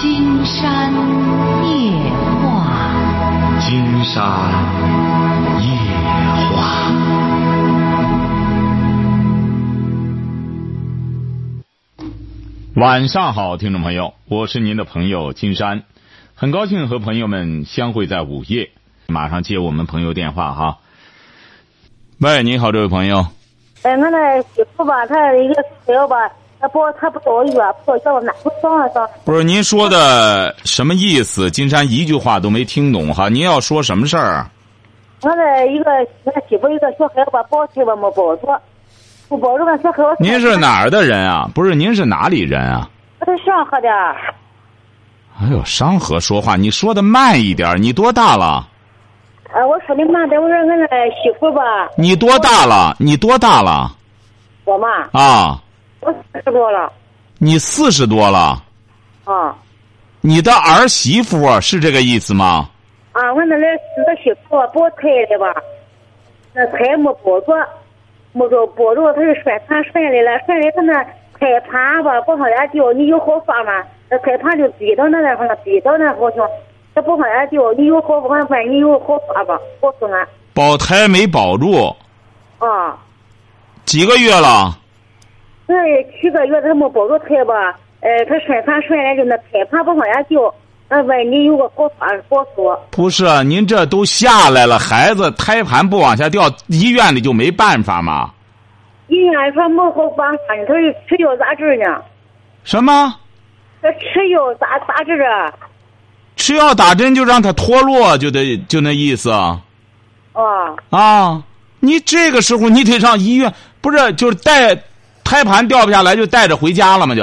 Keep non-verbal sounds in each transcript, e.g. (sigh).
金山夜话，金山夜话。晚上好，听众朋友，我是您的朋友金山，很高兴和朋友们相会在午夜。马上接我们朋友电话哈。喂，你好，这位朋友。哎，我那媳妇吧，她一个朋友吧，她不他不不叫我哪不上啊上。不是您说的什么意思？金山一句话都没听懂哈。您要说什么事儿？我那一个我媳妇一个小孩吧，保胎吧没抱住，不保住，俺小孩我。您是哪儿的人啊？不是，您是哪里人啊？我是上河的。哎呦，商河说话，你说的慢一点。你多大了？啊，我说的慢点，我说俺那媳妇吧。你多大了？你多大了？我嘛。啊。我四十多了。你四十多了。啊。你的儿媳妇是这个意思吗？啊，我那来那媳妇保胎的吧，那胎没保住，没着保住，他就摔盘摔来了，摔来她那胎盘吧不往下掉，你有好法吗？那胎盘就逼到那那方，逼到那好像。他不往下掉，你有好我问你有好法吧？告诉俺。保胎没保住。啊。几个月了？这七个月他没保住胎吧？呃，他摔盘摔来就那胎盘不往下掉，那问你有个好法告诉我。不是，您这都下来了，孩子胎盘不往下掉，医院里就没办法吗？医院说没好办法呢，他说吃药咋治呢？什么？他吃药咋咋治啊？吃药打针就让他脱落，就得就那意思。啊。啊，你这个时候你得上医院，不是就是带胎盘掉不下来就带着回家了吗？就。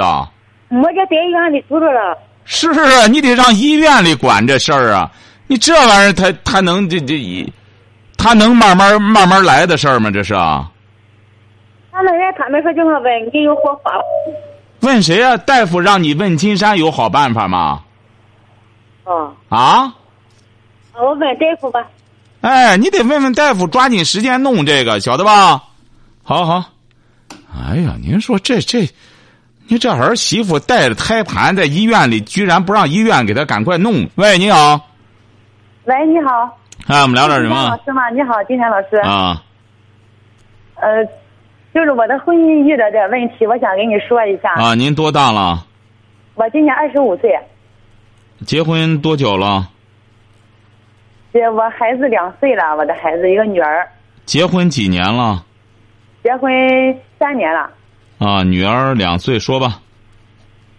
没这在医院里住着了。是啊，你得让医院里管这事儿啊！你这玩意儿，他他能这这，他能慢慢慢慢来的事儿吗？这是啊。他那人他们说叫我问你有好法。问谁啊？大夫让你问金山有好办法吗？哦。啊。我问大夫吧。哎，你得问问大夫，抓紧时间弄这个，晓得吧？好好。哎呀，您说这这，你这儿媳妇带着胎盘在医院里，居然不让医院给她赶快弄？喂，你好。喂，你好。哎，我们聊点什么？老师吗？你好，金山老师。啊。呃，就是我的婚姻遇到点问题，我想跟你说一下。啊，您多大了？我今年二十五岁。结婚多久了？结我孩子两岁了，我的孩子一个女儿。结婚几年了？结婚三年了。啊，女儿两岁，说吧。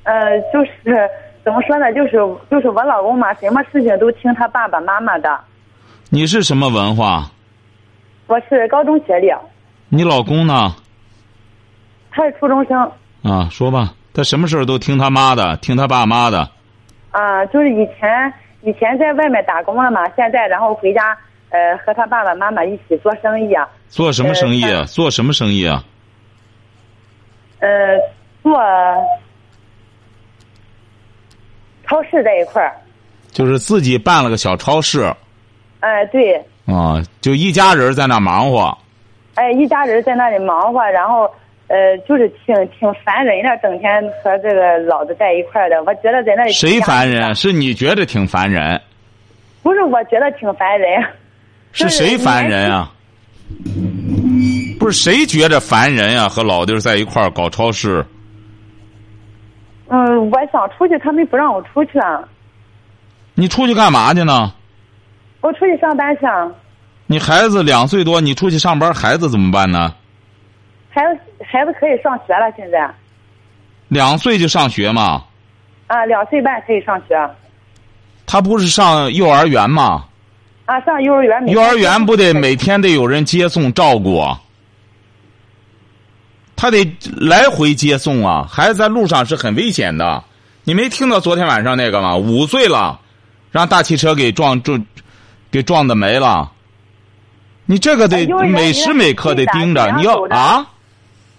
呃，就是怎么说呢？就是就是我老公嘛，什么事情都听他爸爸妈妈的。你是什么文化？我是高中学历。你老公呢？他是初中生。啊，说吧，他什么事都听他妈的，听他爸妈的。啊，就是以前以前在外面打工了嘛，现在然后回家呃和他爸爸妈妈一起做生意啊。做什么生意啊？做什么生意啊？呃，做超市这一块儿。就是自己办了个小超市。哎，对。啊，就一家人在那忙活。哎，一家人在那里忙活，然后呃，就是挺挺烦人的，整天和这个老子在一块儿的，我觉得在那里。谁烦人？是你觉得挺烦人？不是，我觉得挺烦人。是谁烦人啊？不是谁觉着烦人呀？和老弟在一块儿搞超市。嗯，我想出去，他们不让我出去啊。你出去干嘛去呢？我出去上班去。你孩子两岁多，你出去上班，孩子怎么办呢？孩子孩子可以上学了，现在。两岁就上学吗？啊，两岁半可以上学。他不是上幼儿园吗？啊，上幼儿园。幼儿园不得每天得有人接送照顾啊？他得来回接送啊！孩子在路上是很危险的。你没听到昨天晚上那个吗？五岁了，让大汽车给撞撞，给撞的没了。你这个得每时每刻得盯着，你要啊。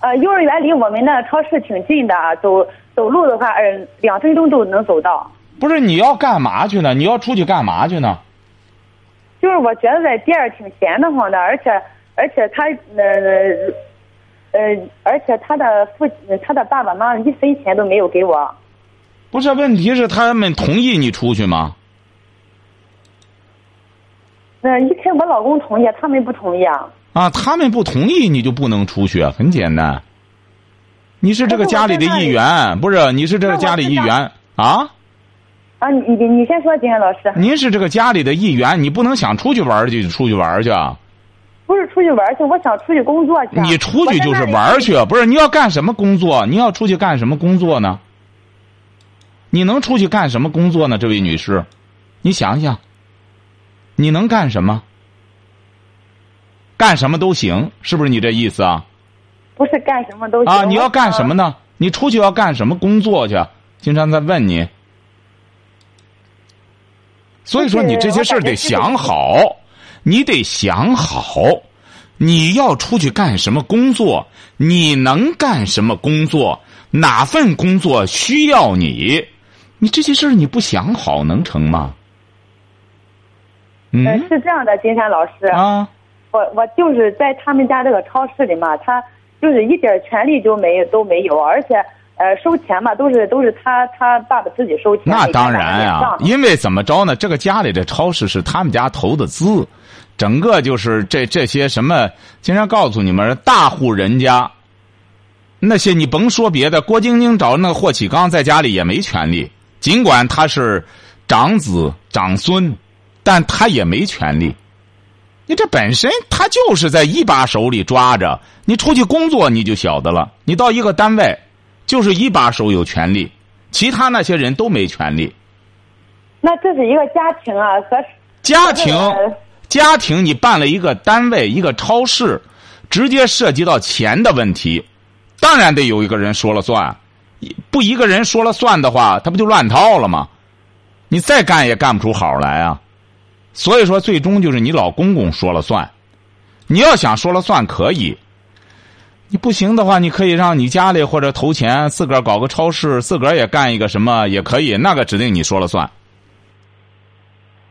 呃，幼儿园离我们那超市挺近的，走走路的话，呃，两分钟都能走到。不是你要干嘛去呢？你要出去干嘛去呢？就是我觉得在店儿挺闲得慌的，而且而且他呃呃，而且他的父他的爸爸妈妈一分钱都没有给我。不是，问题是他们同意你出去吗？那一开我老公同意，他们不同意啊。啊，他们不同意，你就不能出去，很简单。你是这个家里的一员，不是？你是这个家里一员啊？啊，你你你先说，金山老师。您是这个家里的一员，你不能想出去玩就出去玩去。不是出去玩去，我想出去工作去。你出去就是玩去，不是？你要干什么工作？你要出去干什么工作呢？你能出去干什么工作呢？这位女士，你想想，你能干什么？干什么都行，是不是你这意思啊？不是干什么都行啊！你要干什么呢？你出去要干什么工作去？经常在问你。所以说，你这些事儿得想好，你得想好，你要出去干什么工作？你能干什么工作？哪份工作需要你？你这些事儿你不想好能成吗？嗯，是这样的，金山老师啊，我我就是在他们家这个超市里嘛，他就是一点权利都没有都没有，而且。呃，收钱嘛，都是都是他他爸爸自己收钱。那当然啊，因为怎么着呢？这个家里的超市是他们家投的资，整个就是这这些什么，经常告诉你们，大户人家，那些你甭说别的，郭晶晶找那个霍启刚在家里也没权利，尽管他是长子长孙，但他也没权利。你这本身他就是在一把手里抓着，你出去工作你就晓得了，你到一个单位。就是一把手有权利，其他那些人都没权利。那这是一个家庭啊，和家庭，家庭，你办了一个单位，一个超市，直接涉及到钱的问题，当然得有一个人说了算。不一个人说了算的话，他不就乱套了吗？你再干也干不出好来啊。所以说，最终就是你老公公说了算。你要想说了算，可以。你不行的话，你可以让你家里或者投钱，自个儿搞个超市，自个儿也干一个什么也可以，那个指定你说了算。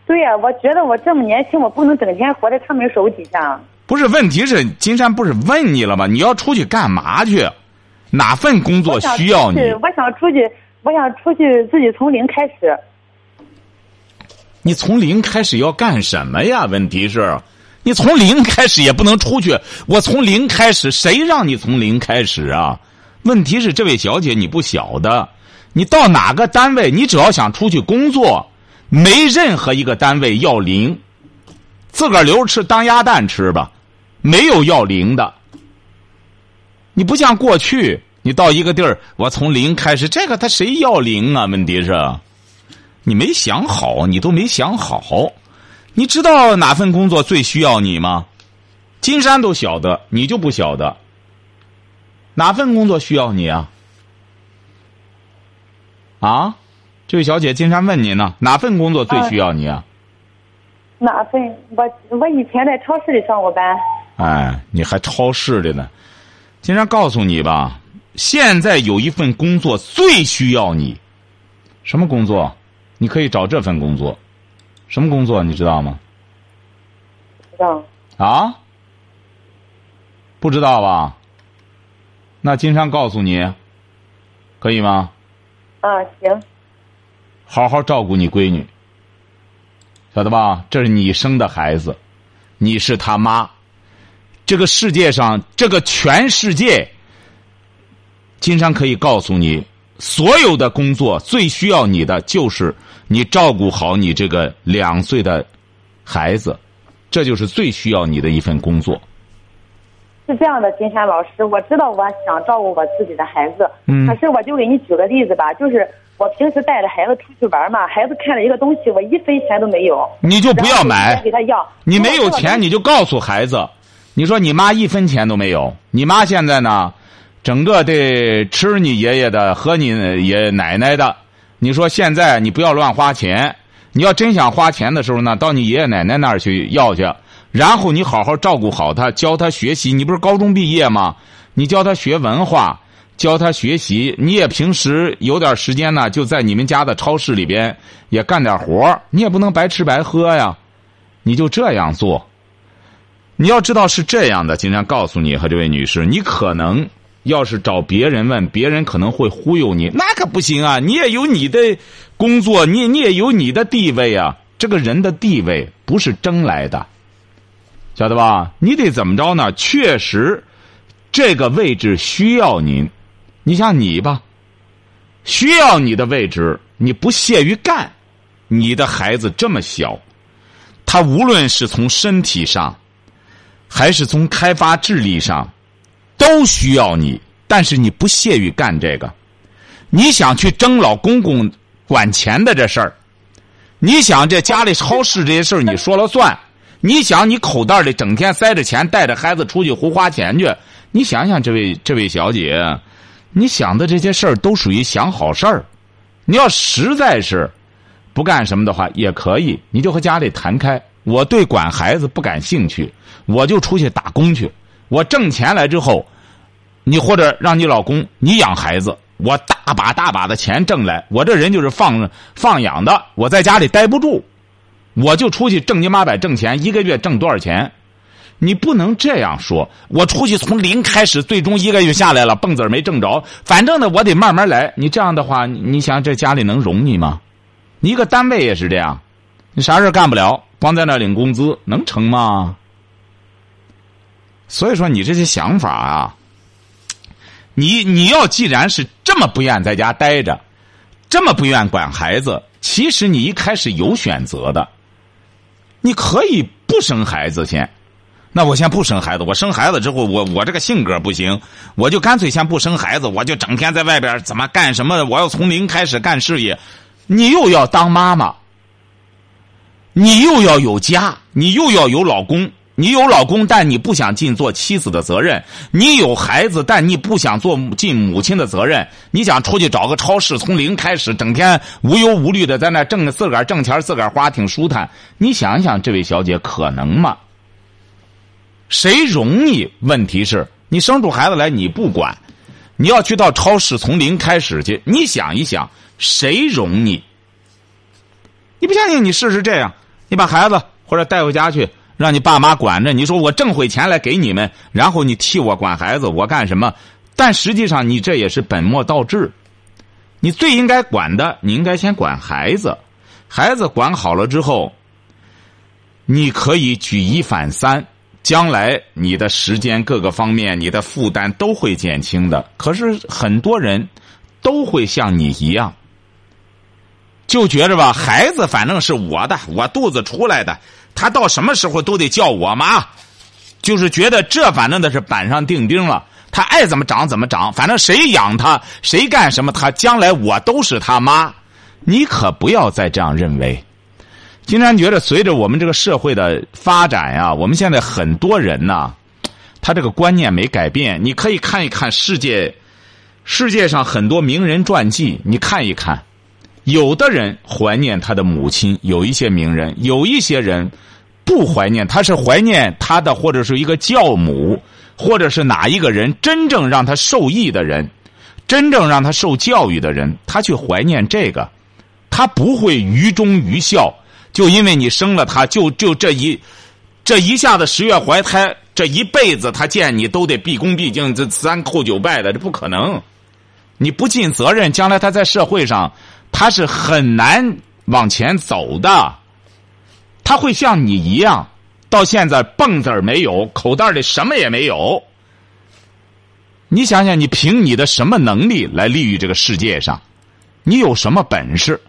对呀，我觉得我这么年轻，我不能整天活在他们手底下。不是，问题是金山不是问你了吗？你要出去干嘛去？哪份工作需要你？我想出去，我想出去自己从零开始。你从零开始要干什么呀？问题是。你从零开始也不能出去。我从零开始，谁让你从零开始啊？问题是，这位小姐你不晓得，你到哪个单位，你只要想出去工作，没任何一个单位要零，自个儿留着吃当鸭蛋吃吧，没有要零的。你不像过去，你到一个地儿，我从零开始，这个他谁要零啊？问题是，你没想好，你都没想好。你知道哪份工作最需要你吗？金山都晓得，你就不晓得。哪份工作需要你啊？啊，这位小姐，金山问你呢，哪份工作最需要你啊？哪份？我我以前在超市里上过班。哎，你还超市的呢？金山告诉你吧，现在有一份工作最需要你，什么工作？你可以找这份工作。什么工作你知道吗？知道。啊？不知道吧？那金山告诉你，可以吗？啊，行。好好照顾你闺女，晓得吧？这是你生的孩子，你是他妈。这个世界上，这个全世界，金山可以告诉你。所有的工作最需要你的就是你照顾好你这个两岁的孩子，这就是最需要你的一份工作。是这样的，金山老师，我知道我想照顾我自己的孩子，嗯，可是我就给你举个例子吧，就是我平时带着孩子出去玩嘛，孩子看了一个东西，我一分钱都没有，你就不要买，给他要，你没有钱你就告诉孩子，你说你妈一分钱都没有，你妈现在呢？整个得吃你爷爷的，喝你爷奶奶的。你说现在你不要乱花钱，你要真想花钱的时候呢，到你爷爷奶奶那儿去要去。然后你好好照顾好他，教他学习。你不是高中毕业吗？你教他学文化，教他学习。你也平时有点时间呢，就在你们家的超市里边也干点活你也不能白吃白喝呀，你就这样做。你要知道是这样的，经常告诉你和这位女士，你可能。要是找别人问，别人可能会忽悠你，那可不行啊！你也有你的工作，你你也有你的地位啊。这个人的地位不是争来的，晓得吧？你得怎么着呢？确实，这个位置需要您。你像你吧，需要你的位置，你不屑于干。你的孩子这么小，他无论是从身体上，还是从开发智力上，都需要你。但是你不屑于干这个，你想去争老公公管钱的这事儿。你想这家里超市这些事儿你说了算？你想你口袋里整天塞着钱，带着孩子出去胡花钱去？你想想，这位这位小姐，你想的这些事儿都属于想好事儿。你要实在是不干什么的话，也可以，你就和家里谈开。我对管孩子不感兴趣，我就出去打工去。我挣钱来之后，你或者让你老公你养孩子。我大把大把的钱挣来，我这人就是放放养的，我在家里待不住，我就出去挣你妈百挣钱，一个月挣多少钱？你不能这样说，我出去从零开始，最终一个月下来了，蹦子没挣着，反正呢，我得慢慢来。你这样的话，你想这家里能容你吗？你一个单位也是这样，你啥事干不了，光在那领工资能成吗？所以说，你这些想法啊。你你要既然是这么不愿在家待着，这么不愿管孩子，其实你一开始有选择的，你可以不生孩子先。那我先不生孩子，我生孩子之后，我我这个性格不行，我就干脆先不生孩子，我就整天在外边怎么干什么？我要从零开始干事业，你又要当妈妈，你又要有家，你又要有老公。你有老公，但你不想尽做妻子的责任；你有孩子，但你不想做尽母亲的责任。你想出去找个超市，从零开始，整天无忧无虑的在那挣自个儿挣钱，自个儿花，挺舒坦。你想想，这位小姐可能吗？谁容易？问题是，你生出孩子来你不管，你要去到超市从零开始去。你想一想，谁容易？你不相信？你试试这样，你把孩子或者带回家去。让你爸妈管着，你说我挣回钱来给你们，然后你替我管孩子，我干什么？但实际上你这也是本末倒置。你最应该管的，你应该先管孩子。孩子管好了之后，你可以举一反三，将来你的时间各个方面，你的负担都会减轻的。可是很多人都会像你一样，就觉着吧，孩子反正是我的，我肚子出来的。他到什么时候都得叫我妈，就是觉得这反正的是板上钉钉了。他爱怎么长怎么长，反正谁养他，谁干什么，他将来我都是他妈。你可不要再这样认为。金山觉得，随着我们这个社会的发展呀，我们现在很多人呐，他这个观念没改变。你可以看一看世界，世界上很多名人传记，你看一看。有的人怀念他的母亲，有一些名人，有一些人。不怀念，他是怀念他的，或者是一个教母，或者是哪一个人真正让他受益的人，真正让他受教育的人，他去怀念这个，他不会愚忠愚孝，就因为你生了他，就就这一这一下子十月怀胎，这一辈子他见你都得毕恭毕敬，这三叩九拜的，这不可能。你不尽责任，将来他在社会上他是很难往前走的。他会像你一样，到现在蹦子儿没有，口袋里什么也没有。你想想，你凭你的什么能力来立于这个世界上？你有什么本事？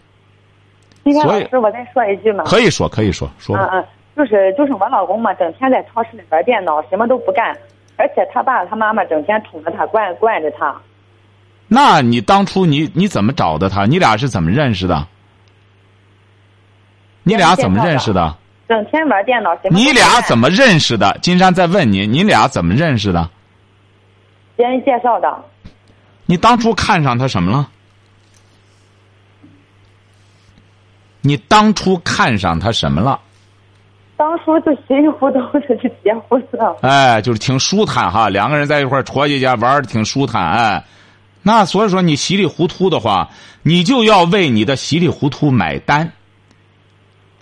今天老师，我再说一句嘛。可以说，可以说，说。嗯嗯，就是就是我老公嘛，整天在超市里玩电脑，什么都不干，而且他爸他妈妈整天宠着他，惯惯着他。那你当初你你怎么找的他？你俩是怎么认识的？你俩怎么认识的？整天玩电脑。你俩怎么认识的？金山在问你，你俩怎么认识的？别人介绍的。你当初看上他什么了？你当初看上他什么了？当初就稀里糊涂的就结婚了。哎，就是挺舒坦哈，两个人在一块儿戳去玩的挺舒坦。哎，那所以说你稀里糊涂的话，你就要为你的稀里糊涂买单。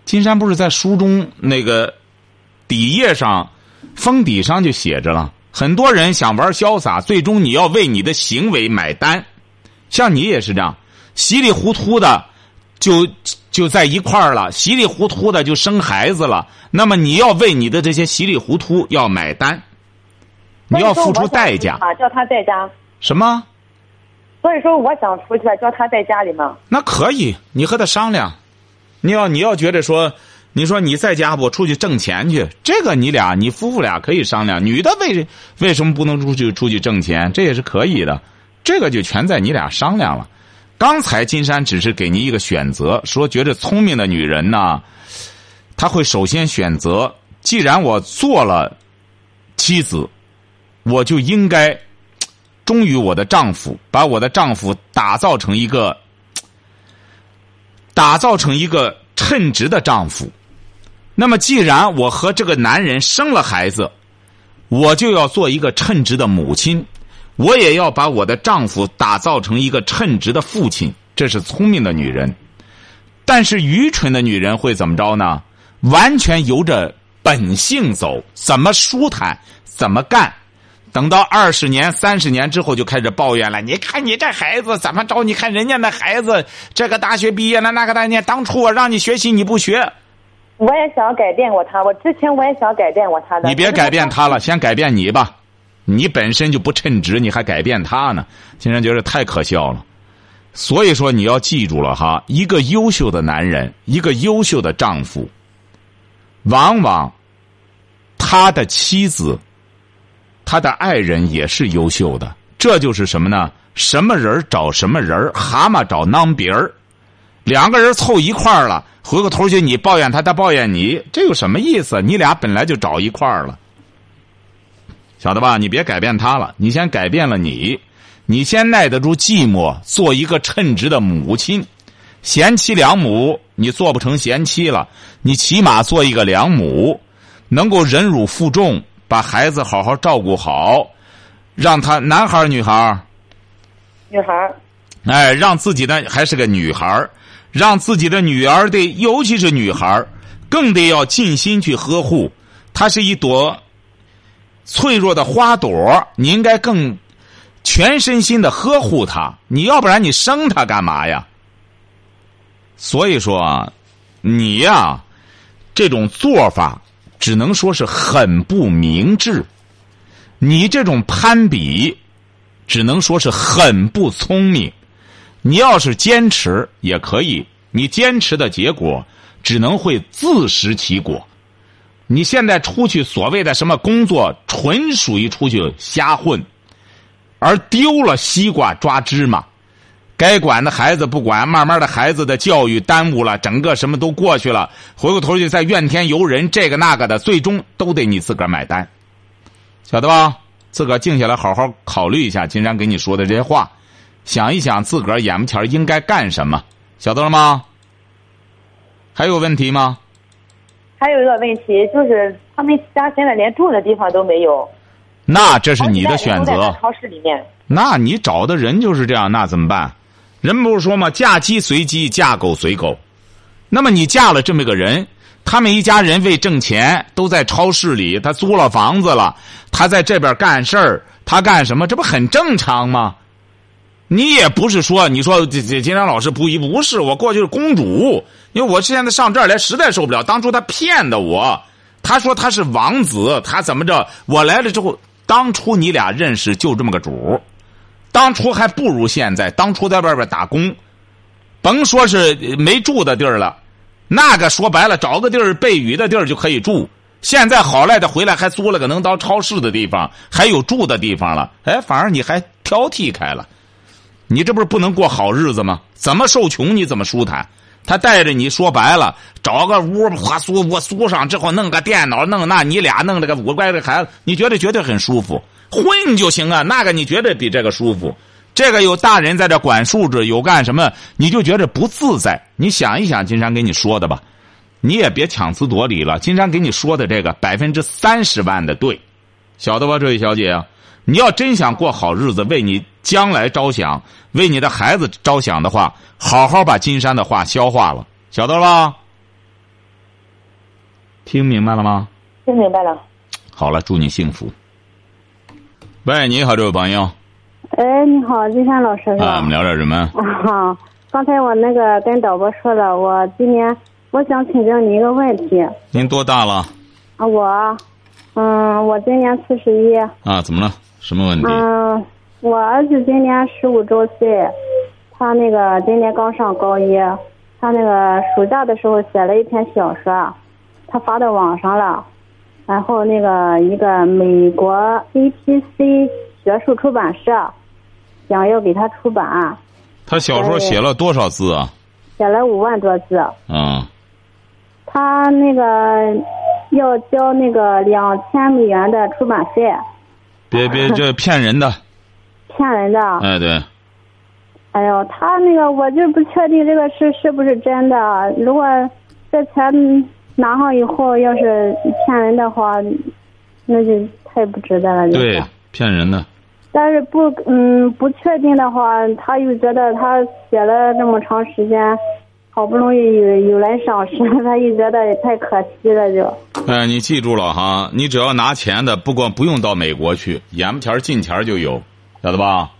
金山不是在书中那个底页上封底上就写着了，很多人想玩潇洒，最终你要为你的行为买单。像你也是这样，稀里糊涂的就就在一块儿了，稀里糊涂的就生孩子了。那么你要为你的这些稀里糊涂要买单，你要付出代价。啊，叫他在家。什么？所以说，我想出去，叫他在家里嘛。那可以，你和他商量。你要你要觉得说，你说你在家不出去挣钱去，这个你俩你夫妇俩可以商量。女的为为什么不能出去出去挣钱？这也是可以的。这个就全在你俩商量了。刚才金山只是给您一个选择，说觉得聪明的女人呢，她会首先选择，既然我做了妻子，我就应该忠于我的丈夫，把我的丈夫打造成一个。(tsk) 打造成一个称职的丈夫，那么既然我和这个男人生了孩子，我就要做一个称职的母亲，我也要把我的丈夫打造成一个称职的父亲。这是聪明的女人，但是愚蠢的女人会怎么着呢？完全由着本性走，怎么舒坦怎么干。等到二十年、三十年之后，就开始抱怨了。你看你这孩子怎么着？你看人家那孩子，这个大学毕业了，那个大年，当初我让你学习你不学。我也想改变过他，我之前我也想改变过他的。你别改变他了，先改变你吧。你本身就不称职，你还改变他呢？竟然觉得太可笑了。所以说你要记住了哈，一个优秀的男人，一个优秀的丈夫，往往他的妻子。他的爱人也是优秀的，这就是什么呢？什么人找什么人蛤蟆找囊鼻儿，两个人凑一块儿了，回过头去你抱怨他，他抱怨你，这有什么意思？你俩本来就找一块儿了，晓得吧？你别改变他了，你先改变了你，你先耐得住寂寞，做一个称职的母亲。贤妻良母，你做不成贤妻了，你起码做一个良母，能够忍辱负重。把孩子好好照顾好，让他男孩女孩女孩哎，让自己的还是个女孩让自己的女儿得，尤其是女孩更得要尽心去呵护。她是一朵脆弱的花朵，你应该更全身心的呵护她。你要不然你生她干嘛呀？所以说，你呀，这种做法。只能说是很不明智，你这种攀比，只能说是很不聪明。你要是坚持也可以，你坚持的结果只能会自食其果。你现在出去所谓的什么工作，纯属于出去瞎混，而丢了西瓜抓芝麻。该管的孩子不管，慢慢的孩子的教育耽误了，整个什么都过去了，回过头去再怨天尤人，这个那个的，最终都得你自个儿买单，晓得吧？自个儿静下来好好考虑一下，金山给你说的这些话，想一想自个儿眼前应该干什么，晓得了吗？还有问题吗？还有一个问题就是，他们家现在连住的地方都没有。那这是你的选择。超市里面。那你找的人就是这样，那怎么办？人不是说吗？嫁鸡随鸡，嫁狗随狗。那么你嫁了这么个人，他们一家人为挣钱都在超市里，他租了房子了，他在这边干事儿，他干什么？这不很正常吗？你也不是说，你说这这金山老师不一不是，我过去是公主，因为我现在上这儿来实在受不了。当初他骗的我，他说他是王子，他怎么着？我来了之后，当初你俩认识就这么个主当初还不如现在。当初在外边打工，甭说是没住的地儿了，那个说白了，找个地儿避雨的地儿就可以住。现在好赖的回来还租了个能当超市的地方，还有住的地方了。哎，反而你还挑剔开了，你这不是不能过好日子吗？怎么受穷你怎么舒坦？他带着你说白了，找个屋花租我租上之后，弄个电脑，弄那你俩弄这个五乖的孩子，你觉得绝对很舒服。混就行啊，那个你觉得比这个舒服？这个有大人在这管束着，有干什么你就觉得不自在。你想一想，金山给你说的吧，你也别强词夺理了。金山给你说的这个百分之三十万的对，晓得吧，这位小姐？你要真想过好日子，为你将来着想，为你的孩子着想的话，好好把金山的话消化了，晓得了吧？听明白了吗？听明白了。好了，祝你幸福。喂，你好，这位朋友。哎，你好，金山老师是吧？啊，我们聊点什么？啊，刚才我那个跟导播说了，我今年我想请教你一个问题。您多大了？啊，我，嗯，我今年四十一。啊，怎么了？什么问题？嗯，我儿子今年十五周岁，他那个今年刚上高一，他那个暑假的时候写了一篇小说，他发到网上了，然后那个一个美国 APC 学术出版社想要给他出版。他小说写了多少字啊？写了五万多字。啊。他那个要交那个两千美元的出版费。别别，这 (laughs) 骗人的。骗人的。哎，对。哎呦，他那个我就不确定这个是是不是真的。如果这钱拿上以后要是骗人的话，那就太不值得了。对，骗人的。但是不，嗯，不确定的话，他又觉得他写了这么长时间。好不容易有有人赏识，(laughs) 他又觉得也太可惜了，就。哎，你记住了哈，你只要拿钱的，不光不用到美国去，眼巴前近前儿就有，晓得吧？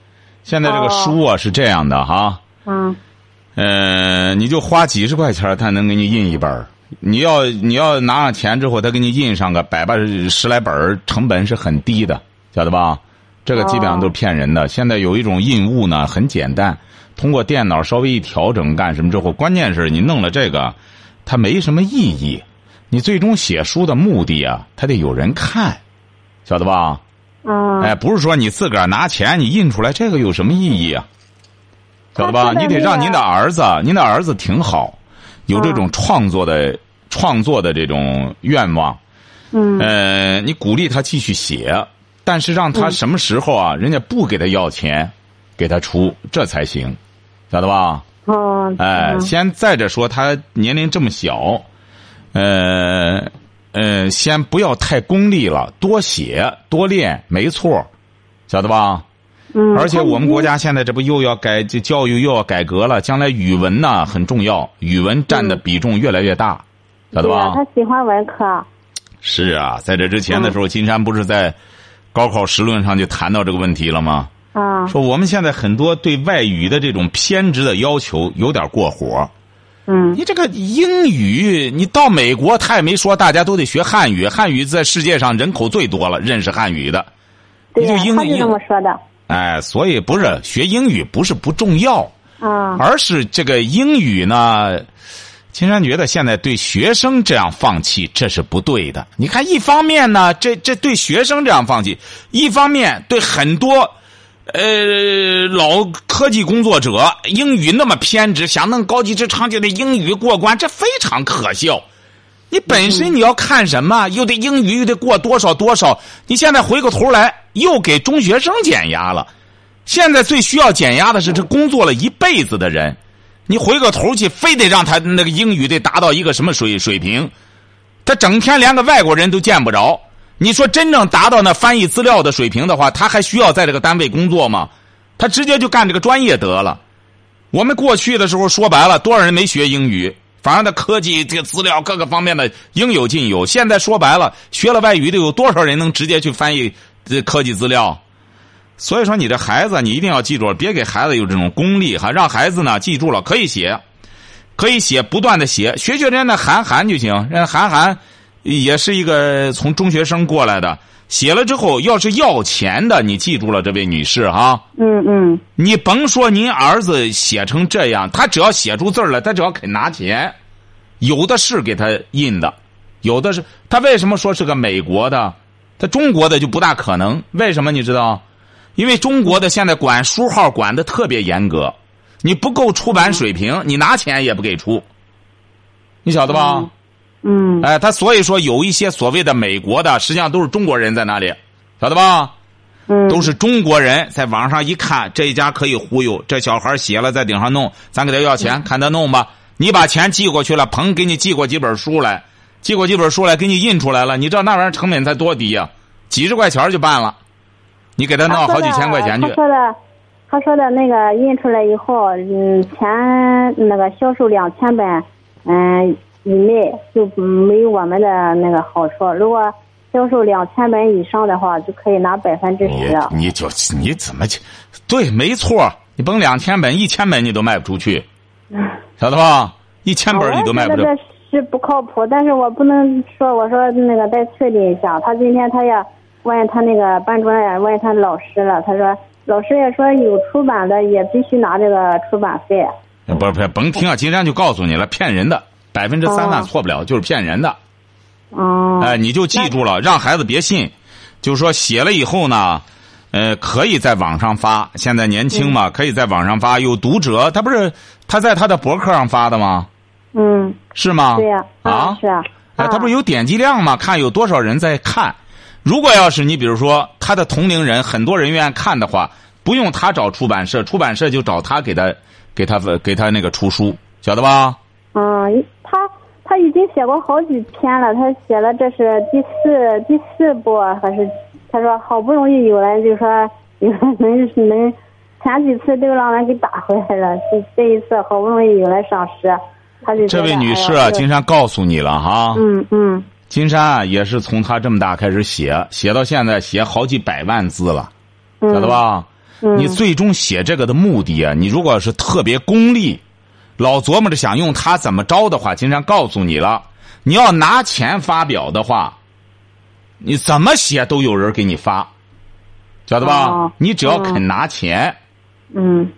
现在这个书啊是这样的哈。嗯。呃，你就花几十块钱，他能给你印一本你要你要拿上钱之后，他给你印上个百八十来本成本是很低的，晓得吧？这个基本上都是骗人的。现在有一种印物呢，很简单。通过电脑稍微一调整干什么之后，关键是你弄了这个，它没什么意义。你最终写书的目的啊，它得有人看，晓得吧？嗯。哎，不是说你自个儿拿钱你印出来，这个有什么意义啊？晓得吧？你得让您的儿子，您的儿子挺好，有这种创作的创作的这种愿望。嗯。呃，你鼓励他继续写，但是让他什么时候啊，人家不给他要钱，给他出，这才行。晓得吧？哦。哎，先再者说，他年龄这么小，呃，呃，先不要太功利了，多写多练，没错，晓得吧？嗯。而且我们国家现在这不又要改这教育又要改革了，将来语文呢很重要，语文占的比重越来越大，晓得吧？他喜欢文科。是啊，在这之前的时候，金山不是在高考时论上就谈到这个问题了吗？啊，说我们现在很多对外语的这种偏执的要求有点过火。嗯，你这个英语，你到美国他也没说大家都得学汉语，汉语在世界上人口最多了，认识汉语的。对呀，他就这么说的。哎，所以不是学英语不是不重要啊，而是这个英语呢，金山觉得现在对学生这样放弃这是不对的。你看，一方面呢，这这对学生这样放弃，一方面对很多。呃，老科技工作者英语那么偏执，想弄高级职场就得英语过关，这非常可笑。你本身你要看什么，又得英语又得过多少多少。你现在回过头来又给中学生减压了。现在最需要减压的是这工作了一辈子的人，你回过头去非得让他那个英语得达到一个什么水水平，他整天连个外国人都见不着。你说真正达到那翻译资料的水平的话，他还需要在这个单位工作吗？他直接就干这个专业得了。我们过去的时候说白了，多少人没学英语？反正那科技这个资料各个方面的应有尽有。现在说白了，学了外语的有多少人能直接去翻译这科技资料？所以说，你这孩子你一定要记住，别给孩子有这种功利哈，让孩子呢记住了可以写，可以写，不断的写，学学人家那韩寒就行，人家韩寒。也是一个从中学生过来的，写了之后要是要钱的，你记住了，这位女士哈。嗯嗯。你甭说您儿子写成这样，他只要写出字来，他只要肯拿钱，有的是给他印的，有的是他为什么说是个美国的，他中国的就不大可能？为什么你知道？因为中国的现在管书号管的特别严格，你不够出版水平，你拿钱也不给出，你晓得吧？嗯，哎，他所以说有一些所谓的美国的，实际上都是中国人在那里，晓得吧？嗯，都是中国人在网上一看，这一家可以忽悠，这小孩写了在顶上弄，咱给他要钱，看他弄吧。你把钱寄过去了，鹏给你寄过几本书来，寄过几本书来给你印出来了，你知道那玩意儿成本才多低呀？几十块钱就办了，你给他弄好几千块钱去。他说的，他说的那个印出来以后，嗯，前那个销售两千本，嗯。以内就没有我们的那个好处。如果销售两千本以上的话，就可以拿百分之十。你你就你怎么去？对，没错，你甭两千本，一千本你都卖不出去，晓得吧？一千本你都卖不出。这是不靠谱，但是我不能说，我说那个再确定一下。他今天他也问他那个班主任，问他老师了，他说老师也说有出版的也必须拿这个出版费。不是不是，甭听啊！金山就告诉你了，骗人的，百分之三万错不了，就是骗人的。哦。哎，你就记住了，让孩子别信。就是说，写了以后呢，呃，可以在网上发。现在年轻嘛，可以在网上发，有读者。他不是他在他的博客上发的吗？嗯。是吗？对呀。啊。是啊。哎，他不是有点击量吗？看有多少人在看。如果要是你比如说他的同龄人很多人愿意看的话，不用他找出版社，出版社就找他给他。给他给他那个出书，晓得吧？嗯，他他已经写过好几篇了，他写了这是第四第四部还是？他说好不容易有人就说有人能能，前几次都让人给打回来了，这这一次好不容易有人上市，他就这位女士啊，金山告诉你了哈。嗯嗯。金山啊，也是从他这么大开始写，写到现在写好几百万字了，晓得吧？你最终写这个的目的啊，你如果是特别功利，老琢磨着想用它怎么着的话，金山告诉你了，你要拿钱发表的话，你怎么写都有人给你发，晓得吧？你只要肯拿钱，嗯，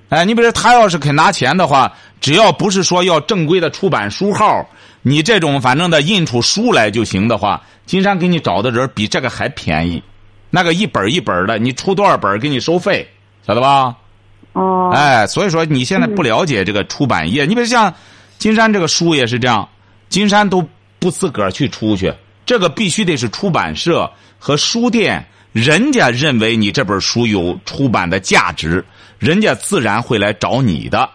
哎，你比如他要是肯拿钱的话，只要不是说要正规的出版书号，你这种反正的印出书来就行的话，金山给你找的人比这个还便宜，那个一本一本的，你出多少本给你收费。晓得吧？哦，哎，所以说你现在不了解这个出版业，你比如像金山这个书也是这样，金山都不自个儿去出去，这个必须得是出版社和书店，人家认为你这本书有出版的价值，人家自然会来找你的，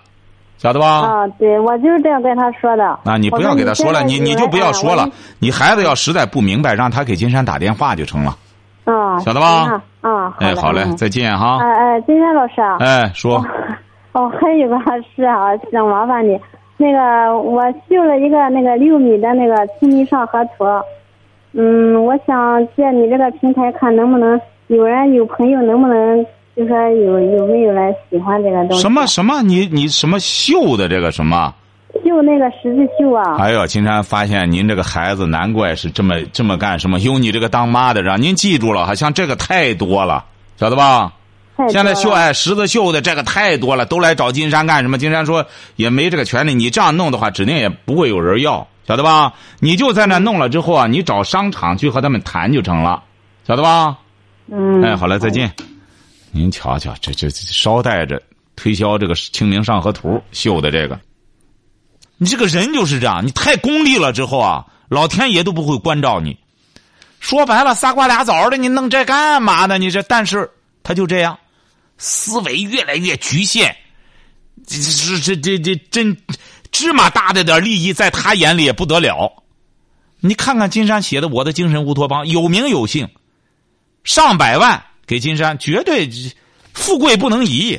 晓得吧？啊，对，我就是这样跟他说的。那，你不要给他说了，你你就不要说了，你孩子要实在不明白，让他给金山打电话就成了。啊，晓得吧？啊，哎，好嘞，再见哈。哎哎，金山老师啊。哎，说。(laughs) 哦，还有个事啊，想麻烦你，那个我绣了一个那个六米的那个《清明上河图》，嗯，我想借你这个平台看能不能有人有朋友能不能就说有有没有人喜欢这个东西？什么什么？你你什么绣的这个什么？绣那个十字绣啊！哎呦，金山发现您这个孩子难怪是这么这么干什么？有你这个当妈的，让您记住了，哈，像这个太多了，晓得吧？现在绣哎十字绣的这个太多了，都来找金山干什么？金山说也没这个权利，你这样弄的话，指定也不会有人要，晓得吧？你就在那弄了之后啊，你找商场去和他们谈就成了，晓得吧？嗯。哎，好了，再见。您瞧瞧，这这捎带着推销这个《清明上河图》绣的这个。你这个人就是这样，你太功利了之后啊，老天爷都不会关照你。说白了，仨瓜俩枣的，你弄这干嘛呢？你这，但是他就这样，思维越来越局限。这这这这真芝麻大的点利益，在他眼里也不得了。你看看金山写的《我的精神乌托邦》，有名有姓，上百万给金山，绝对富贵不能移。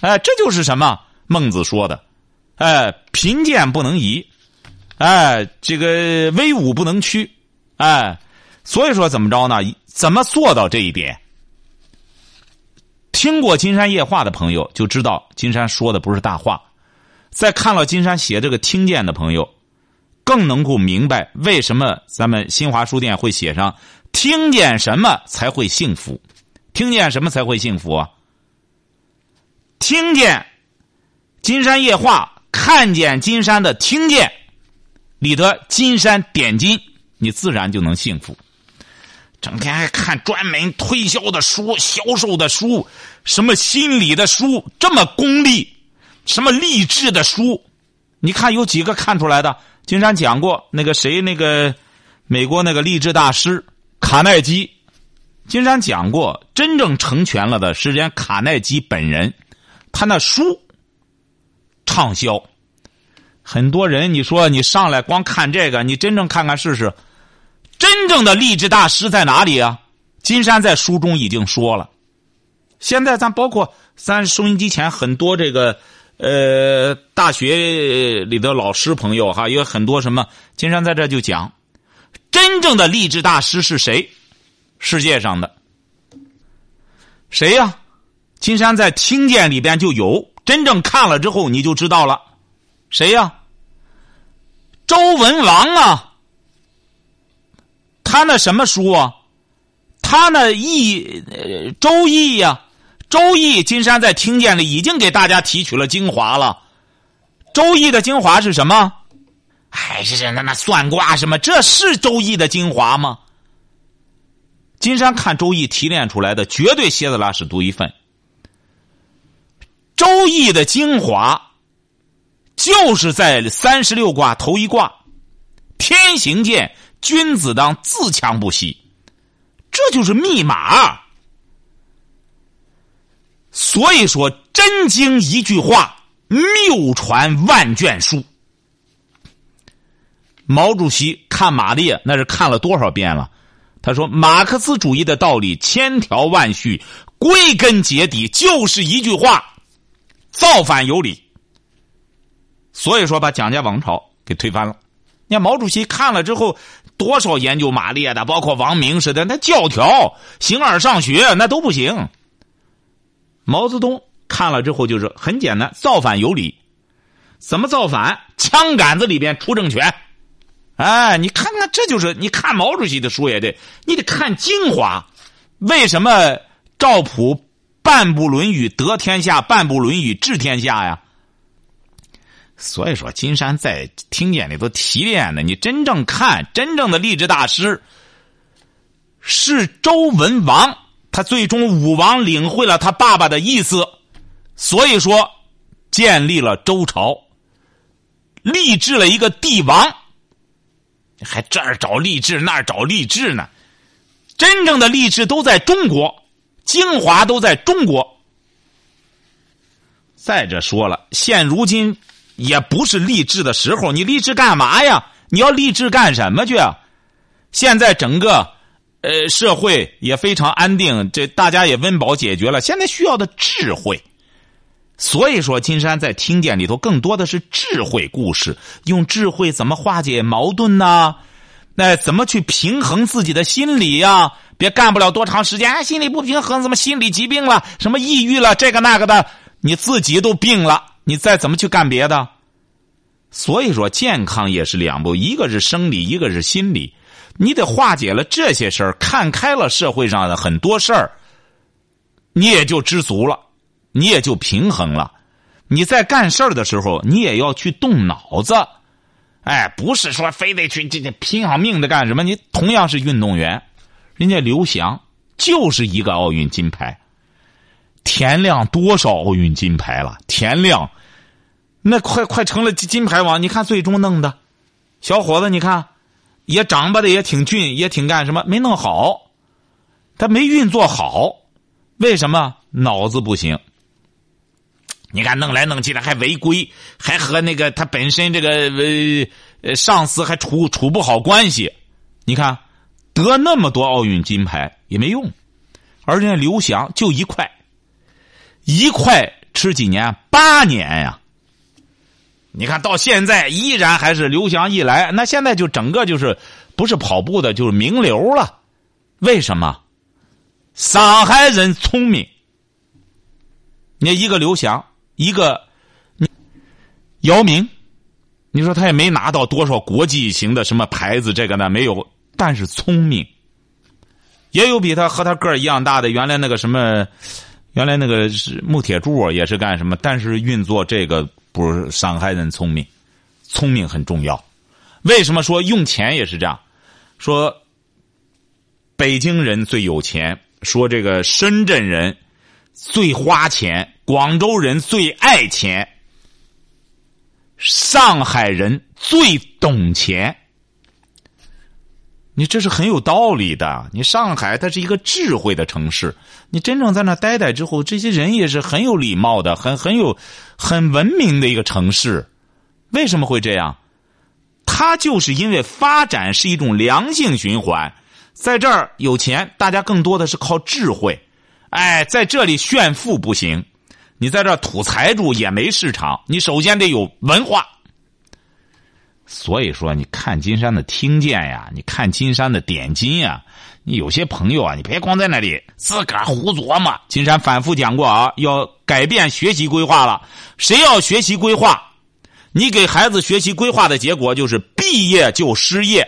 哎，这就是什么孟子说的。哎，贫贱不能移，哎，这个威武不能屈，哎，所以说怎么着呢？怎么做到这一点？听过《金山夜话》的朋友就知道，金山说的不是大话。再看了金山写这个“听见”的朋友，更能够明白为什么咱们新华书店会写上“听见什么才会幸福”？听见什么才会幸福啊？听见《金山夜话》。看见金山的听见，里的金山点金，你自然就能幸福。整天还看专门推销的书、销售的书，什么心理的书，这么功利，什么励志的书，你看有几个看出来的？金山讲过那个谁，那个美国那个励志大师卡耐基，金山讲过，真正成全了的是人家卡耐基本人，他那书。畅销，很多人你说你上来光看这个，你真正看看试试，真正的励志大师在哪里啊？金山在书中已经说了。现在咱包括咱收音机前很多这个呃大学里的老师朋友哈，有很多什么金山在这就讲，真正的励志大师是谁？世界上的谁呀？金山在听见里边就有，真正看了之后你就知道了，谁呀？周文王啊，他那什么书啊？他那易周易呀，周易金山在听见里已经给大家提取了精华了。周易的精华是什么？还是那那算卦什么？这是周易的精华吗？金山看周易提炼出来的，绝对蝎子拉屎独一份。周易的精华，就是在三十六卦头一卦，天行健，君子当自强不息。这就是密码，所以说真经一句话，谬传万卷书。毛主席看马列那是看了多少遍了？他说：“马克思主义的道理千条万绪，归根结底就是一句话：造反有理。”所以说，把蒋家王朝给推翻了。你看毛主席看了之后。多少研究马列的，包括王明似的，那教条、形而上学那都不行。毛泽东看了之后就是很简单，造反有理。怎么造反？枪杆子里边出政权。哎，你看看，这就是你看毛主席的书也得，你得看精华。为什么赵普半部《论语》得天下，半部《论语》治天下呀？所以说，金山在听见里头提炼的，你真正看真正的励志大师是周文王，他最终武王领会了他爸爸的意思，所以说建立了周朝，立志了一个帝王，还这儿找励志那儿找励志呢，真正的励志都在中国，精华都在中国。再者说了，现如今。也不是励志的时候，你励志干嘛呀？你要励志干什么去？啊？现在整个呃社会也非常安定，这大家也温饱解决了，现在需要的智慧。所以说，金山在听见里头更多的是智慧故事，用智慧怎么化解矛盾呢？那怎么去平衡自己的心理呀？别干不了多长时间，心理不平衡，怎么心理疾病了？什么抑郁了？这个那个的，你自己都病了。你再怎么去干别的，所以说健康也是两步，一个是生理，一个是心理。你得化解了这些事儿，看开了社会上的很多事儿，你也就知足了，你也就平衡了。你在干事儿的时候，你也要去动脑子，哎，不是说非得去这这拼上命的干什么。你同样是运动员，人家刘翔就是一个奥运金牌。田亮多少奥运金牌了？田亮，那快快成了金牌王。你看最终弄的，小伙子，你看也长吧的也挺俊，也挺干什么？没弄好，他没运作好，为什么？脑子不行。你看弄来弄去的还违规，还和那个他本身这个呃上司还处处不好关系。你看得那么多奥运金牌也没用，而人家刘翔就一块。一块吃几年？八年呀！你看到现在依然还是刘翔一来，那现在就整个就是不是跑步的，就是名流了。为什么？上海人聪明。你一个刘翔，一个姚明，你说他也没拿到多少国际型的什么牌子，这个呢没有，但是聪明。也有比他和他个儿一样大的，原来那个什么。原来那个是木铁柱也是干什么？但是运作这个不是伤害人聪明，聪明很重要。为什么说用钱也是这样？说北京人最有钱，说这个深圳人最花钱，广州人最爱钱，上海人最懂钱。你这是很有道理的。你上海，它是一个智慧的城市。你真正在那待待之后，这些人也是很有礼貌的，很很有很文明的一个城市。为什么会这样？它就是因为发展是一种良性循环，在这儿有钱，大家更多的是靠智慧。哎，在这里炫富不行，你在这土财主也没市场。你首先得有文化。所以说，你看金山的听见呀，你看金山的点金呀，你有些朋友啊，你别光在那里自个儿胡琢磨。金山反复讲过啊，要改变学习规划了。谁要学习规划，你给孩子学习规划的结果就是毕业就失业。